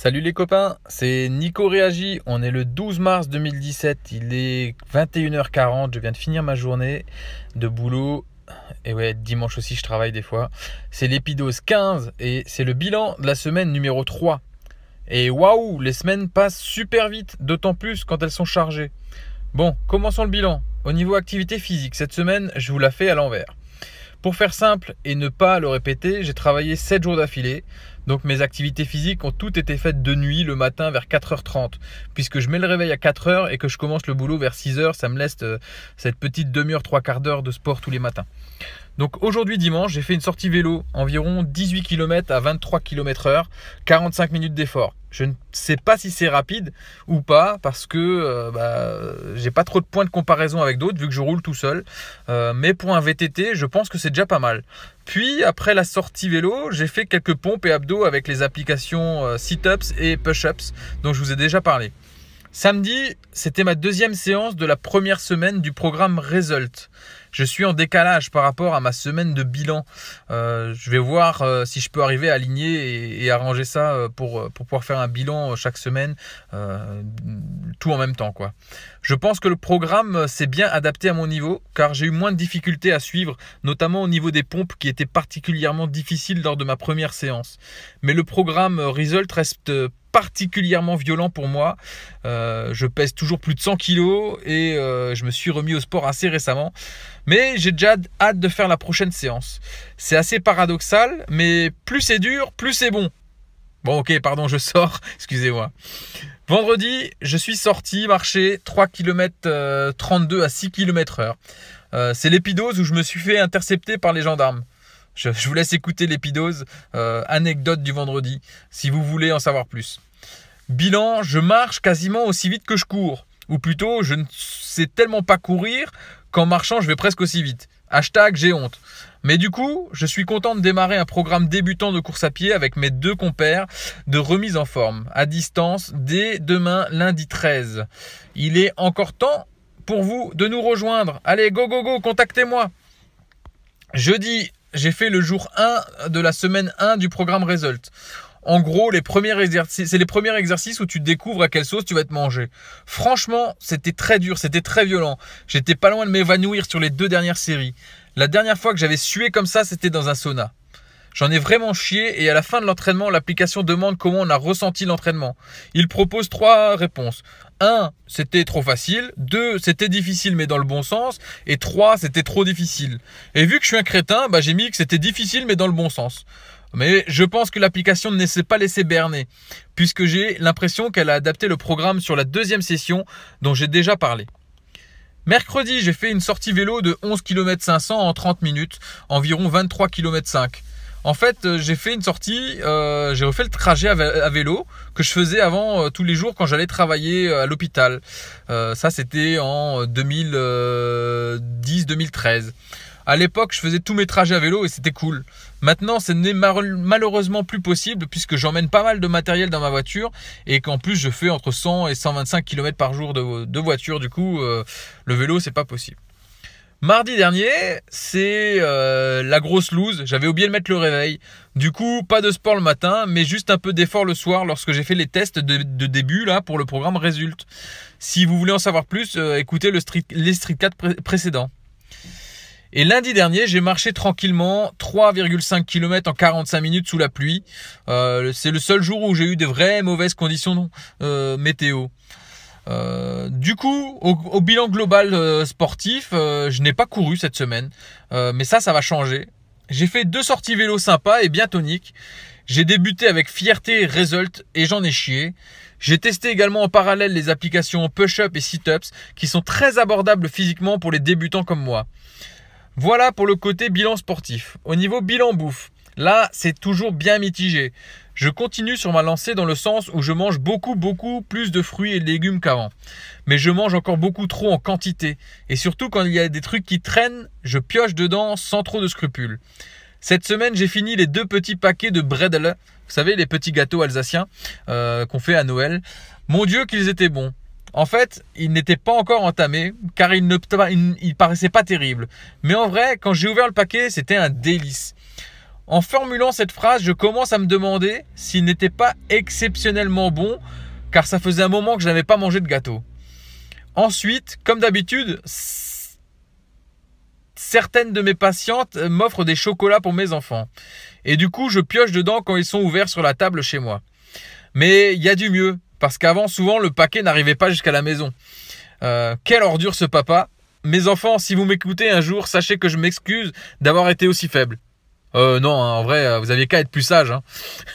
Salut les copains, c'est Nico Réagi. On est le 12 mars 2017, il est 21h40. Je viens de finir ma journée de boulot. Et ouais, dimanche aussi, je travaille des fois. C'est l'épidose 15 et c'est le bilan de la semaine numéro 3. Et waouh, les semaines passent super vite, d'autant plus quand elles sont chargées. Bon, commençons le bilan. Au niveau activité physique, cette semaine, je vous la fais à l'envers. Pour faire simple et ne pas le répéter, j'ai travaillé 7 jours d'affilée. Donc mes activités physiques ont toutes été faites de nuit le matin vers 4h30. Puisque je mets le réveil à 4h et que je commence le boulot vers 6h, ça me laisse euh, cette petite demi-heure, trois quarts d'heure de sport tous les matins. Donc aujourd'hui dimanche, j'ai fait une sortie vélo, environ 18 km à 23 km/h, 45 minutes d'effort. Je ne sais pas si c'est rapide ou pas parce que euh, bah, j'ai pas trop de points de comparaison avec d'autres vu que je roule tout seul. Euh, mais pour un VTT, je pense que c'est déjà pas mal. Puis après la sortie vélo, j'ai fait quelques pompes et abdos avec les applications euh, sit-ups et push-ups dont je vous ai déjà parlé. Samedi, c'était ma deuxième séance de la première semaine du programme Result. Je suis en décalage par rapport à ma semaine de bilan. Euh, je vais voir euh, si je peux arriver à aligner et, arranger ça euh, pour, pour, pouvoir faire un bilan chaque semaine, tout en même temps. Quoi. Je pense que le programme s'est bien adapté à mon niveau car j'ai eu moins de difficultés à suivre, notamment au niveau des pompes qui étaient particulièrement difficiles lors de ma première séance. Mais le programme Result reste particulièrement violent pour moi. Je pèse toujours plus de 100 kilos et je me suis remis au sport assez récemment. Mais j'ai déjà hâte de faire la prochaine séance. C'est assez paradoxal, mais plus c'est dur, plus c'est bon. Bon ok, pardon, je sors, excusez-moi. Vendredi, je suis sorti marcher 3 km 32 à 6 km heure. Euh, c'est l'épidose où je me suis fait intercepter par les gendarmes. Je, vous laisse écouter l'épidose, euh, anecdote du vendredi, si vous voulez en savoir plus. Bilan, je marche quasiment aussi vite que je cours. Ou plutôt, je ne sais tellement pas courir qu'en marchant, je vais presque aussi vite. Hashtag j'ai honte. Mais du coup, je suis content de démarrer un programme débutant de course à pied avec mes deux compères de remise en forme, à distance, dès demain lundi 13. Il est encore temps pour vous de nous rejoindre. Allez, go, go, go, contactez-moi. Jeudi, j'ai fait le jour 1 de la semaine 1 du programme Result. En gros, c'est les premiers exercices où tu découvres à quelle sauce tu vas te manger. Franchement, c'était très dur, c'était très violent. J'étais pas loin de m'évanouir sur les deux dernières séries. La dernière fois que j'avais sué comme ça, c'était dans un sauna. J'en ai vraiment chié et à la fin de l'entraînement, l'application demande comment on a ressenti l'entraînement. Il propose trois réponses. 1. C'était trop facile. 2. C'était difficile mais dans le bon sens. Et 3. C'était trop difficile. Et vu que je suis un crétin, bah, j'ai mis que c'était difficile mais dans le bon sens. Mais je pense que l'application ne s'est pas laissée berner, puisque j'ai l'impression qu'elle a adapté le programme sur la deuxième session dont j'ai déjà parlé. Mercredi, j'ai fait une sortie vélo de 11 km 500 en 30 minutes, environ 23 km 5. En fait, euh, j'ai fait une sortie, euh, j'ai refait le trajet à vélo que je faisais avant euh, tous les jours quand j'allais travailler à l'hôpital. ça, c'était en 2010-2013. À l'époque, je faisais tous mes trajets à vélo et c'était cool. Maintenant, ce n'est malheureusement plus possible puisque j'emmène pas mal de matériel dans ma voiture et qu'en plus, je fais entre 100 et 125 km par jour de, voiture. Du coup, le vélo, c'est pas possible. Mardi dernier, c'est euh, la grosse loose. J'avais oublié de mettre le réveil. Du coup, pas de sport le matin, mais juste un peu d'effort le soir lorsque j'ai fait les tests de, début là pour le programme Résulte. Si vous voulez en savoir plus, euh, écoutez les Street 4 précédents. Et lundi dernier, j'ai marché tranquillement 3,5 km en 45 minutes sous la pluie. Euh, c'est le seul jour où j'ai eu des vraies mauvaises conditions météo. Euh, du coup, au, bilan global euh, sportif, euh, je n'ai pas couru cette semaine, mais ça, ça va changer. J'ai fait deux sorties vélo sympas et bien toniques. J'ai débuté avec fierté et result et j'en ai chié. J'ai testé également en parallèle les applications push-up et sit-ups qui sont très abordables physiquement pour les débutants comme moi. Voilà pour le côté bilan sportif. Au niveau bilan bouffe, là c'est toujours bien mitigé. Je continue sur ma lancée dans le sens où je mange beaucoup, beaucoup plus de fruits et de légumes qu'avant. Mais je mange encore beaucoup trop en quantité. Et surtout quand il y a des trucs qui traînent, je pioche dedans sans trop de scrupules. Cette semaine, j'ai fini les deux petits paquets de bredel. Vous savez, les petits gâteaux alsaciens euh, qu'on fait à Noël. Mon Dieu, qu'ils étaient bons. En fait, ils n'étaient pas encore entamés car ils ne paraissaient pas terribles. Mais en vrai, quand j'ai ouvert le paquet, c'était un délice. En formulant cette phrase, je commence à me demander s'il n'était pas exceptionnellement bon, car ça faisait un moment que je n'avais pas mangé de gâteau. Ensuite, comme d'habitude, certaines de mes patientes m'offrent des chocolats pour mes enfants. Et du coup, je pioche dedans quand ils sont ouverts sur la table chez moi. Mais il y a du mieux, parce qu'avant, souvent, le paquet n'arrivait pas jusqu'à la maison. Euh, quelle ordure ce papa Mes enfants, si vous m'écoutez un jour, sachez que je m'excuse d'avoir été aussi faible. Euh, non, hein, en vrai, euh, vous aviez qu'à être plus sage. Hein.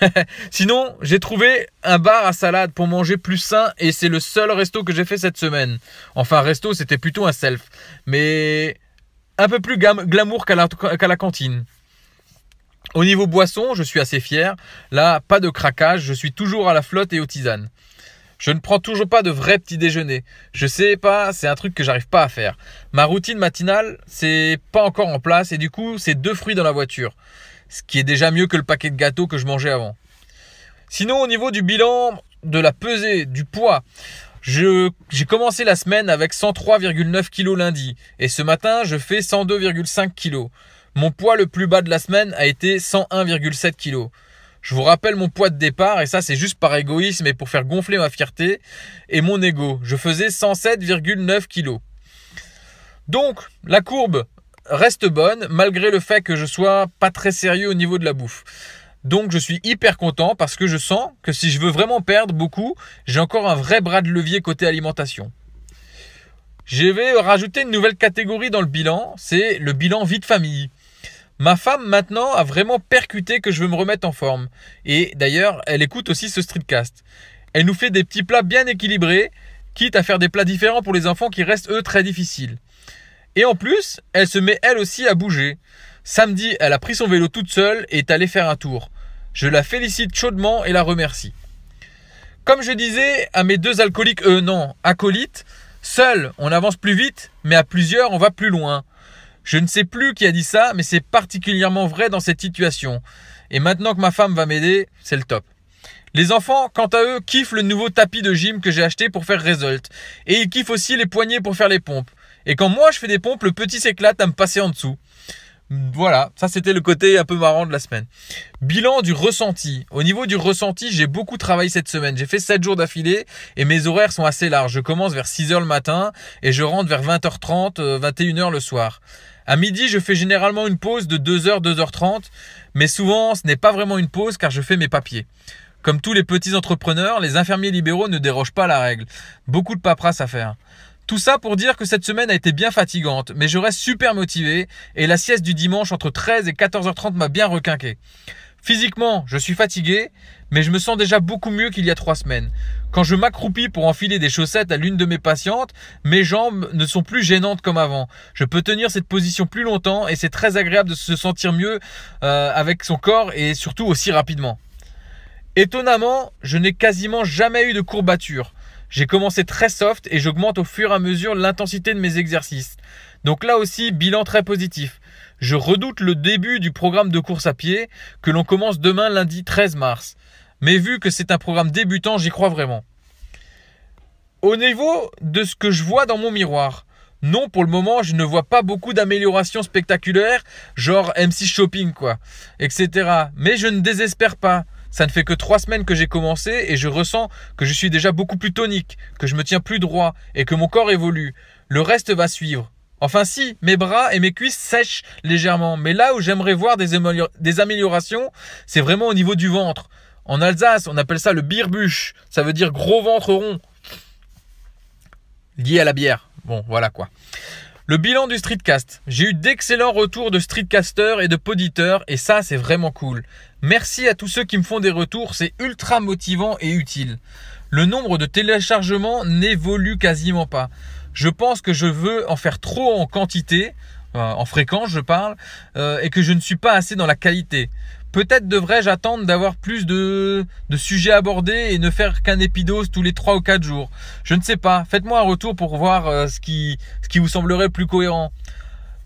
Sinon, j'ai trouvé un bar à salade pour manger plus sain et c'est le seul resto que j'ai fait cette semaine. Enfin, resto, c'était plutôt un self. Mais un peu plus glamour qu'à la, qu'à la cantine. Au niveau boisson, je suis assez fier. Là, pas de craquage, je suis toujours à la flotte et aux tisanes. Je ne prends toujours pas de vrai petit déjeuner. Je sais pas, c'est un truc que j'arrive pas à faire. Ma routine matinale, c'est pas encore en place et du coup, c'est deux fruits dans la voiture. Ce qui est déjà mieux que le paquet de gâteaux que je mangeais avant. Sinon, au niveau du bilan, de la pesée, du poids, j'ai commencé la semaine avec 103,9 kg lundi et ce matin, je fais 102,5 kg. Mon poids le plus bas de la semaine a été 101,7 kg. Je vous rappelle mon poids de départ, et ça c'est juste par égoïsme et pour faire gonfler ma fierté et mon ego. Je faisais 107,9 kg. Donc, la courbe reste bonne, malgré le fait que je sois pas très sérieux au niveau de la bouffe. Donc je suis hyper content parce que je sens que si je veux vraiment perdre beaucoup, j'ai encore un vrai bras de levier côté alimentation. Je vais rajouter une nouvelle catégorie dans le bilan, c'est le bilan vie de famille. Ma femme maintenant a vraiment percuté que je veux me remettre en forme. Et d'ailleurs, elle écoute aussi ce streetcast. Elle nous fait des petits plats bien équilibrés, quitte à faire des plats différents pour les enfants qui restent eux très difficiles. Et en plus, elle se met elle aussi à bouger. Samedi, elle a pris son vélo toute seule et est allée faire un tour. Je la félicite chaudement et la remercie. Comme je disais à mes deux alcooliques, euh non, acolytes, seul on avance plus vite, mais à plusieurs on va plus loin. Je ne sais plus qui a dit ça, mais c'est particulièrement vrai dans cette situation. Et maintenant que ma femme va m'aider, c'est le top. Les enfants, quant à eux, kiffent le nouveau tapis de gym que j'ai acheté pour faire Result. Et ils kiffent aussi les poignets pour faire les pompes. Et quand moi je fais des pompes, le petit s'éclate à me passer en dessous. Voilà, ça c'était le côté un peu marrant de la semaine. Bilan du ressenti. Au niveau du ressenti, j'ai beaucoup travaillé cette semaine. J'ai fait 7 jours d'affilée et mes horaires sont assez larges. Je commence vers 6h le matin et je rentre vers 20h30, 21h euh, le soir. À midi, je fais généralement une pause de 2h, 2h30, mais souvent ce n'est pas vraiment une pause car je fais mes papiers. Comme tous les petits entrepreneurs, les infirmiers libéraux ne dérogent pas la règle. Beaucoup de paperasse à faire. Tout ça pour dire que cette semaine a été bien fatigante, mais je reste super motivé et la sieste du dimanche entre 13 et 14h30 m'a bien requinqué. Physiquement, je suis fatigué, mais je me sens déjà beaucoup mieux qu'il y a trois semaines. Quand je m'accroupis pour enfiler des chaussettes à l'une de mes patientes, mes jambes ne sont plus gênantes comme avant. Je peux tenir cette position plus longtemps et c'est très agréable de se sentir mieux euh, avec son corps et surtout aussi rapidement. Étonnamment, je n'ai quasiment jamais eu de courbature. J'ai commencé très soft et j'augmente au fur et à mesure l'intensité de mes exercices. Donc là aussi, bilan très positif. Je redoute le début du programme de course à pied que l'on commence demain lundi 13 mars. Mais vu que c'est un programme débutant, j'y crois vraiment. Au niveau de ce que je vois dans mon miroir, non, pour le moment, je ne vois pas beaucoup d'améliorations spectaculaires, genre MC Shopping, quoi, etc. Mais je ne désespère pas. Ça ne fait que trois semaines que j'ai commencé et je ressens que je suis déjà beaucoup plus tonique, que je me tiens plus droit et que mon corps évolue. Le reste va suivre. Enfin si, mes bras et mes cuisses sèchent légèrement, mais là où j'aimerais voir des, améliorations, c'est vraiment au niveau du ventre. En Alsace, on appelle ça le birbuche, ça veut dire gros ventre rond, lié à la bière. Bon, voilà quoi. Le bilan du streetcast. J'ai eu d'excellents retours de streetcasters et de poditeurs et ça c'est vraiment cool. Merci à tous ceux qui me font des retours, c'est ultra motivant et utile. Le nombre de téléchargements n'évolue quasiment pas. Je pense que je veux en faire trop en quantité, euh, en fréquence je parle, euh, et que je ne suis pas assez dans la qualité. Peut-être devrais-je attendre d'avoir plus de, sujets abordés et ne faire qu'un épidose tous les 3 ou 4 jours. Je ne sais pas. Faites-moi un retour pour voir euh, ce qui vous semblerait plus cohérent.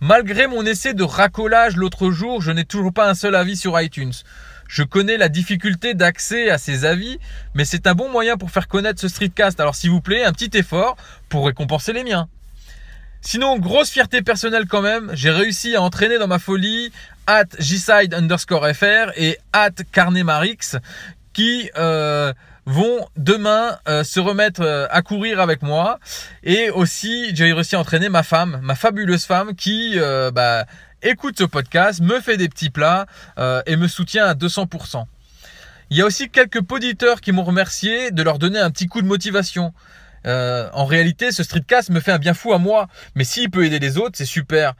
Malgré mon essai de racolage l'autre jour, je n'ai toujours pas un seul avis sur iTunes. Je connais la difficulté d'accès à ces avis, mais c'est un bon moyen pour faire connaître ce streetcast. Alors s'il vous plaît, un petit effort pour récompenser les miens. Sinon, grosse fierté personnelle quand même, j'ai réussi à entraîner dans ma folie at gside underscore fr et at carnemarix qui euh, vont demain euh, se remettre euh, à courir avec moi et aussi j'ai réussi à entraîner ma femme, ma fabuleuse femme qui bah, écoute ce podcast, me fait des petits plats et me soutient à 200%. Il y a aussi quelques poditeurs qui m'ont remercié de leur donner un petit coup de motivation. Euh, en réalité, ce streetcast me fait un bien fou à moi. Mais s'il peut aider les autres, c'est super.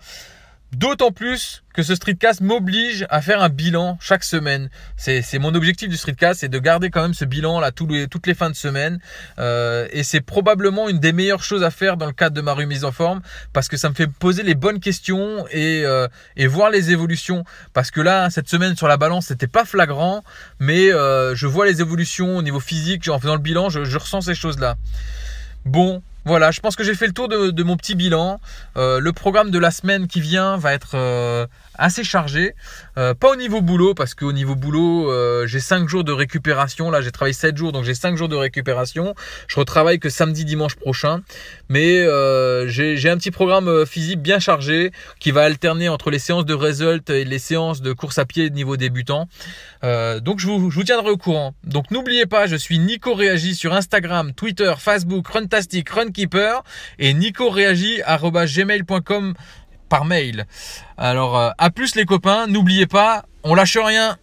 D'autant plus que ce streetcast m'oblige à faire un bilan chaque semaine. C'est mon objectif du streetcast, c'est de garder quand même ce bilan là toutes les fins de semaine. Euh, et c'est probablement une des meilleures choses à faire dans le cadre de ma remise en forme parce que ça me fait poser les bonnes questions et, euh, voir les évolutions. Parce que là, cette semaine sur la balance, c'était pas flagrant, mais euh, je vois les évolutions au niveau physique en faisant le bilan, je ressens ces choses là. Bon, voilà, je pense que j'ai fait le tour de, mon petit bilan. Euh, le programme de la semaine qui vient va être euh, assez chargé. Euh, pas au niveau boulot, parce qu'au niveau boulot, j'ai 5 jours de récupération. Là, j'ai travaillé 7 jours, donc j'ai 5 jours de récupération. Je retravaille que samedi, dimanche prochain. Mais j'ai un petit programme physique bien chargé qui va alterner entre les séances de result et les séances de course à pied niveau débutant. donc je vous, je tiendrai au courant. Donc n'oubliez pas, je suis Nico Réagi sur Instagram, Twitter, Facebook, Runtastic, Et nicoréagi.gmail.com par mail. Alors, euh, à plus les copains, n'oubliez pas, on lâche rien.